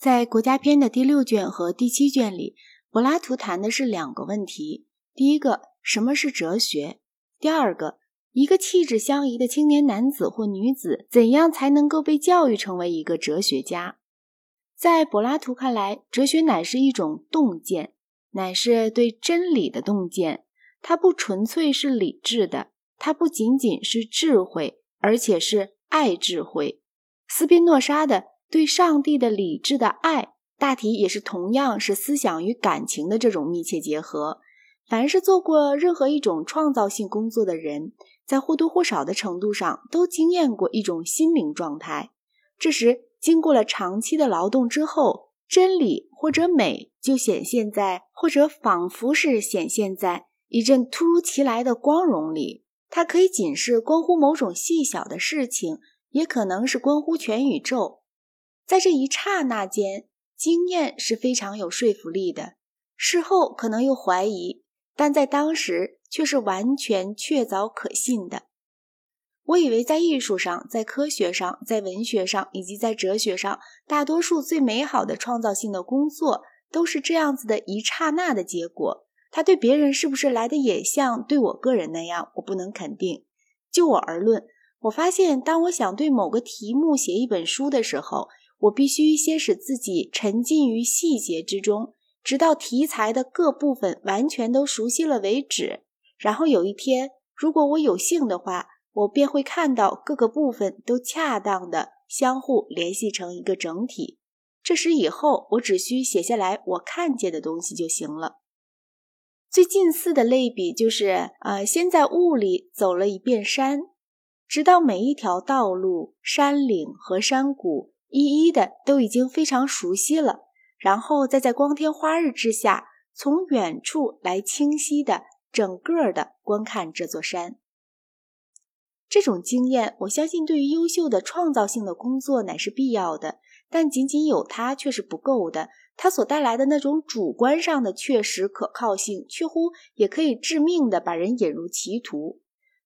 在《国家篇》的第六卷和第七卷里，柏拉图谈的是两个问题：第一个，什么是哲学？第二个，一个气质相宜的青年男子或女子，怎样才能够被教育成为一个哲学家？在柏拉图看来，哲学乃是一种洞见，乃是对真理的洞见。它不纯粹是理智的，它不仅仅是智慧，而且是爱智慧。斯宾诺莎的对上帝的理智的爱，大体也是同样是思想与感情的这种密切结合。凡是做过任何一种创造性工作的人，在或多或少的程度上都经验过一种心灵状态。这时。经过了长期的劳动之后，真理或者美就显现在，或者仿佛是显现在一阵突如其来的光荣里。它可以仅是关乎某种细小的事情，也可能是关乎全宇宙。在这一刹那间，经验是非常有说服力的。事后可能又怀疑，但在当时却是完全确凿可信的。我以为在艺术上、在科学上、在文学上以及在哲学上，大多数最美好的创造性的工作都是这样子的一刹那的结果。他对别人是不是来的也像对我个人那样，我不能肯定。就我而论，我发现当我想对某个题目写一本书的时候，我必须先使自己沉浸于细节之中，直到题材的各部分完全都熟悉了为止。然后有一天，如果我有幸的话，我便会看到各个部分都恰当的相互联系成一个整体。这时以后，我只需写下来我看见的东西就行了。最近似的类比就是，呃，先在雾里走了一遍山，直到每一条道路、山岭和山谷一一的都已经非常熟悉了，然后再在光天化日之下，从远处来清晰的整个的观看这座山。这种经验，我相信对于优秀的创造性的工作乃是必要的，但仅仅有它却是不够的。它所带来的那种主观上的确实可靠性，却乎也可以致命的把人引入歧途。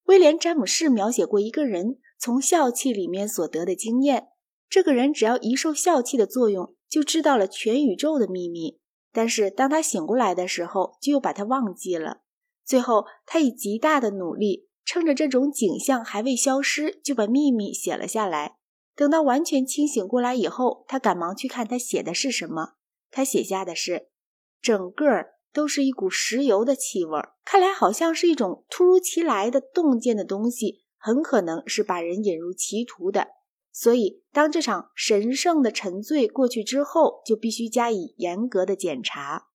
威廉·詹姆士描写过一个人从笑气里面所得的经验：这个人只要一受笑气的作用，就知道了全宇宙的秘密；但是当他醒过来的时候，就又把他忘记了。最后，他以极大的努力。趁着这种景象还未消失，就把秘密写了下来。等到完全清醒过来以后，他赶忙去看他写的是什么。他写下的是：整个都是一股石油的气味，看来好像是一种突如其来的洞见的东西，很可能是把人引入歧途的。所以，当这场神圣的沉醉过去之后，就必须加以严格的检查。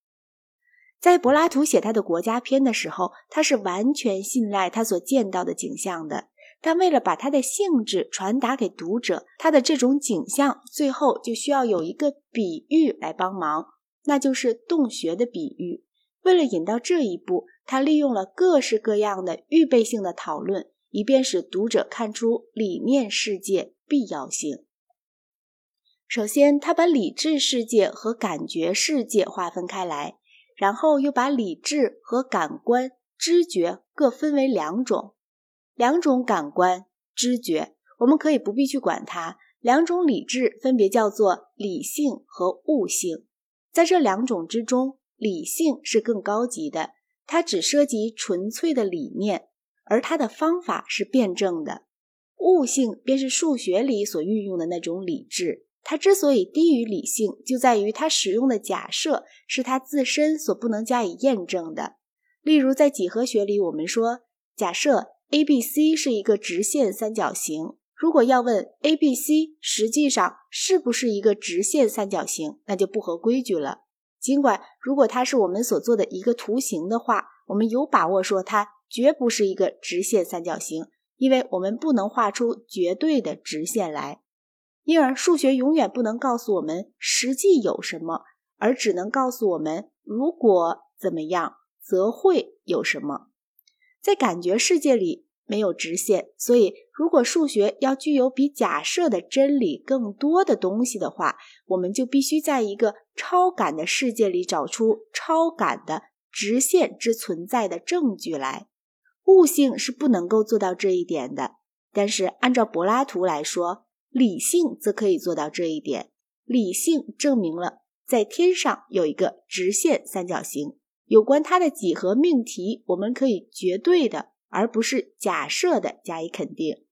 在柏拉图写他的国家篇的时候，他是完全信赖他所见到的景象的。但为了把他的性质传达给读者，他的这种景象最后就需要有一个比喻来帮忙，那就是洞穴的比喻。为了引到这一步，他利用了各式各样的预备性的讨论，以便使读者看出理念世界必要性。首先，他把理智世界和感觉世界划分开来。然后又把理智和感官、知觉各分为两种，两种感官、知觉，我们可以不必去管它。两种理智分别叫做理性和悟性。在这两种之中，理性是更高级的，它只涉及纯粹的理念，而它的方法是辩证的。悟性便是数学里所运用的那种理智。它之所以低于理性，就在于它使用的假设是它自身所不能加以验证的。例如，在几何学里，我们说，假设 A、B、C 是一个直线三角形。如果要问 A、B、C 实际上是不是一个直线三角形，那就不合规矩了。尽管如果它是我们所做的一个图形的话，我们有把握说它绝不是一个直线三角形，因为我们不能画出绝对的直线来。因而，数学永远不能告诉我们实际有什么，而只能告诉我们如果怎么样，则会有什么。在感觉世界里没有直线，所以如果数学要具有比假设的真理更多的东西的话，我们就必须在一个超感的世界里找出超感的直线之存在的证据来。悟性是不能够做到这一点的。但是，按照柏拉图来说，理性则可以做到这一点。理性证明了在天上有一个直线三角形。有关它的几何命题，我们可以绝对的，而不是假设的加以肯定。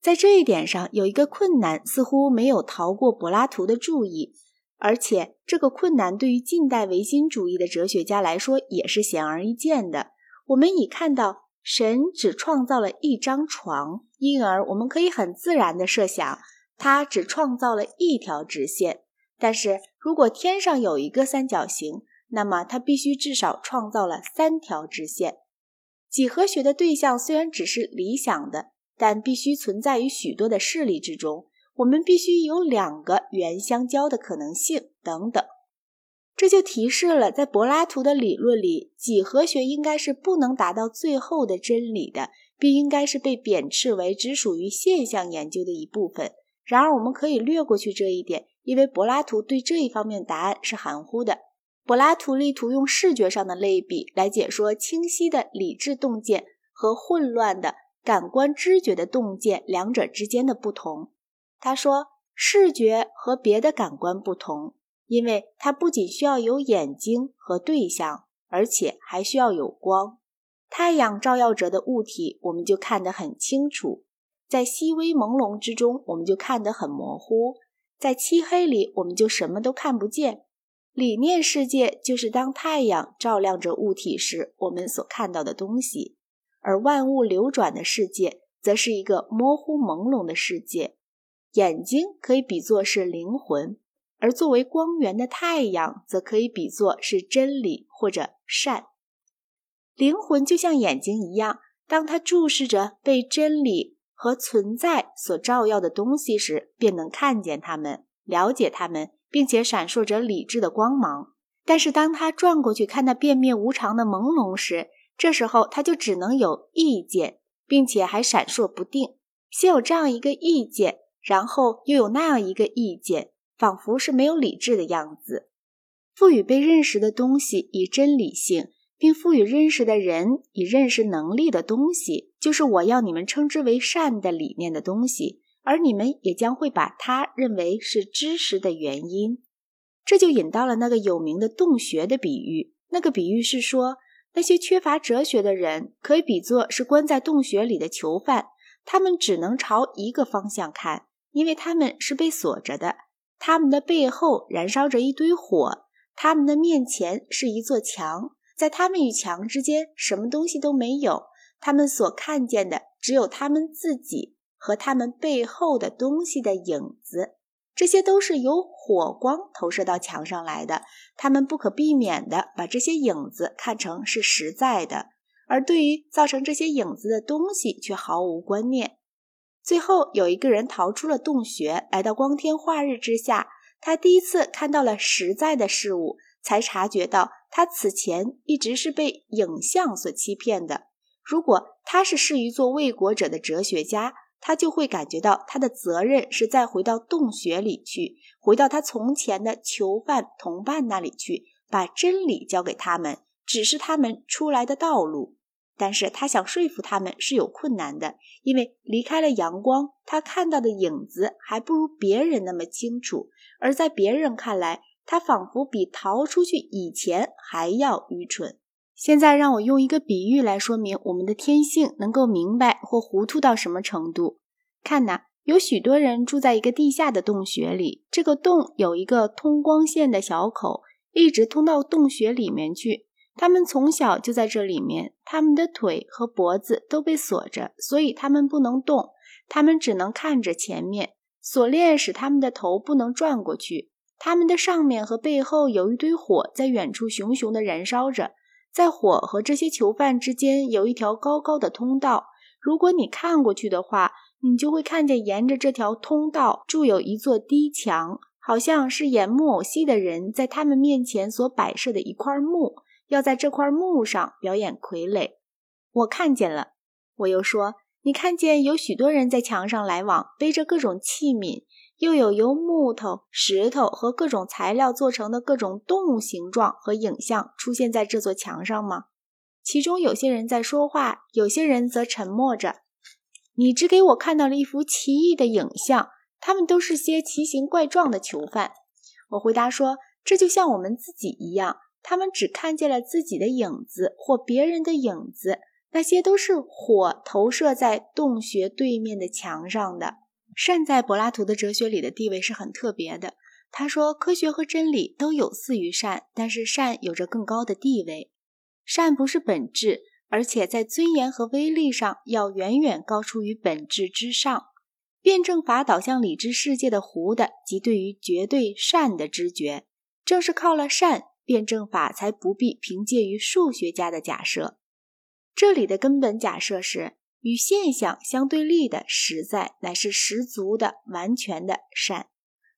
在这一点上，有一个困难似乎没有逃过柏拉图的注意，而且这个困难对于近代唯心主义的哲学家来说也是显而易见的。我们已看到，神只创造了一张床，因而我们可以很自然地设想，他只创造了一条直线。但是如果天上有一个三角形，那么它必须至少创造了三条直线。几何学的对象虽然只是理想的，但必须存在于许多的事例之中。我们必须有两个圆相交的可能性等等。这就提示了，在柏拉图的理论里，几何学应该是不能达到最后的真理的，并应该是被贬斥为只属于现象研究的一部分。然而，我们可以略过去这一点，因为柏拉图对这一方面答案是含糊的。柏拉图力图用视觉上的类比来解说清晰的理智洞见和混乱的感官知觉的洞见两者之间的不同。他说，视觉和别的感官不同，因为它不仅需要有眼睛和对象，而且还需要有光。太阳照耀着的物体，我们就看得很清楚；在细微朦胧之中，我们就看得很模糊；在漆黑里，我们就什么都看不见。理念世界就是当太阳照亮着物体时，我们所看到的东西；而万物流转的世界，则是一个模糊朦胧的世界。眼睛可以比作是灵魂，而作为光源的太阳，则可以比作是真理或者善。灵魂就像眼睛一样，当它注视着被真理和存在所照耀的东西时，便能看见它们，了解它们。并且闪烁着理智的光芒，但是当他转过去看那变灭无常的朦胧时，这时候他就只能有意见，并且还闪烁不定。先有这样一个意见，然后又有那样一个意见，仿佛是没有理智的样子。赋予被认识的东西以真理性，并赋予认识的人以认识能力的东西，就是我要你们称之为善的理念的东西。而你们也将会把它认为是知识的原因，这就引到了那个有名的洞穴的比喻。那个比喻是说，那些缺乏哲学的人可以比作是关在洞穴里的囚犯，他们只能朝一个方向看，因为他们是被锁着的。他们的背后燃烧着一堆火，他们的面前是一座墙，在他们与墙之间什么东西都没有，他们所看见的只有他们自己。和他们背后的东西的影子，这些都是由火光投射到墙上来的。他们不可避免地把这些影子看成是实在的，而对于造成这些影子的东西却毫无观念。最后，有一个人逃出了洞穴，来到光天化日之下。他第一次看到了实在的事物，才察觉到他此前一直是被影像所欺骗的。如果他是适于做卫国者的哲学家，他就会感觉到他的责任是再回到洞穴里去，回到他从前的囚犯同伴那里去，把真理交给他们，指示他们出来的道路。但是他想说服他们是有困难的，因为离开了阳光，他看到的影子还不如别人那么清楚，而在别人看来，他仿佛比逃出去以前还要愚蠢。现在让我用一个比喻来说明我们的天性能够明白或糊涂到什么程度。看呐，有许多人住在一个地下的洞穴里，这个洞有一个通光线的小口，一直通到洞穴里面去。他们从小就在这里面，他们的腿和脖子都被锁着，所以他们不能动，他们只能看着前面。锁链使他们的头不能转过去。他们的上面和背后有一堆火在远处熊熊地燃烧着。在火和这些囚犯之间有一条高高的通道。如果你看过去的话，你就会看见沿着这条通道筑有一座低墙，好像是演木偶戏的人在他们面前所摆设的一块木，要在这块木上表演傀儡。我看见了。我又说，你看见有许多人在墙上来往，背着各种器皿。又有由木头、石头和各种材料做成的各种动物形状和影像出现在这座墙上吗？其中有些人在说话，有些人则沉默着。你只给我看到了一幅奇异的影像，他们都是些奇形怪状的囚犯。我回答说，这就像我们自己一样，他们只看见了自己的影子或别人的影子，那些都是火投射在洞穴对面的墙上的。善在柏拉图的哲学里的地位是很特别的。他说，科学和真理都有似于善，但是善有着更高的地位。善不是本质，而且在尊严和威力上要远远高出于本质之上。辩证法导向理智世界的糊的，即对于绝对善的知觉。正是靠了善，辩证法才不必凭借于数学家的假设。这里的根本假设是，与现象相对立的实在，乃是十足的、完全的善。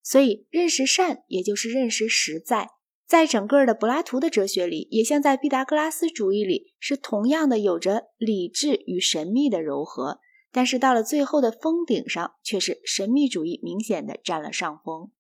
所以，认识善，也就是认识实在。在整个的柏拉图的哲学里，也像在毕达哥拉斯主义里，是同样的有着理智与神秘的糅合。但是到了最后的峰顶上，却是神秘主义明显的占了上风。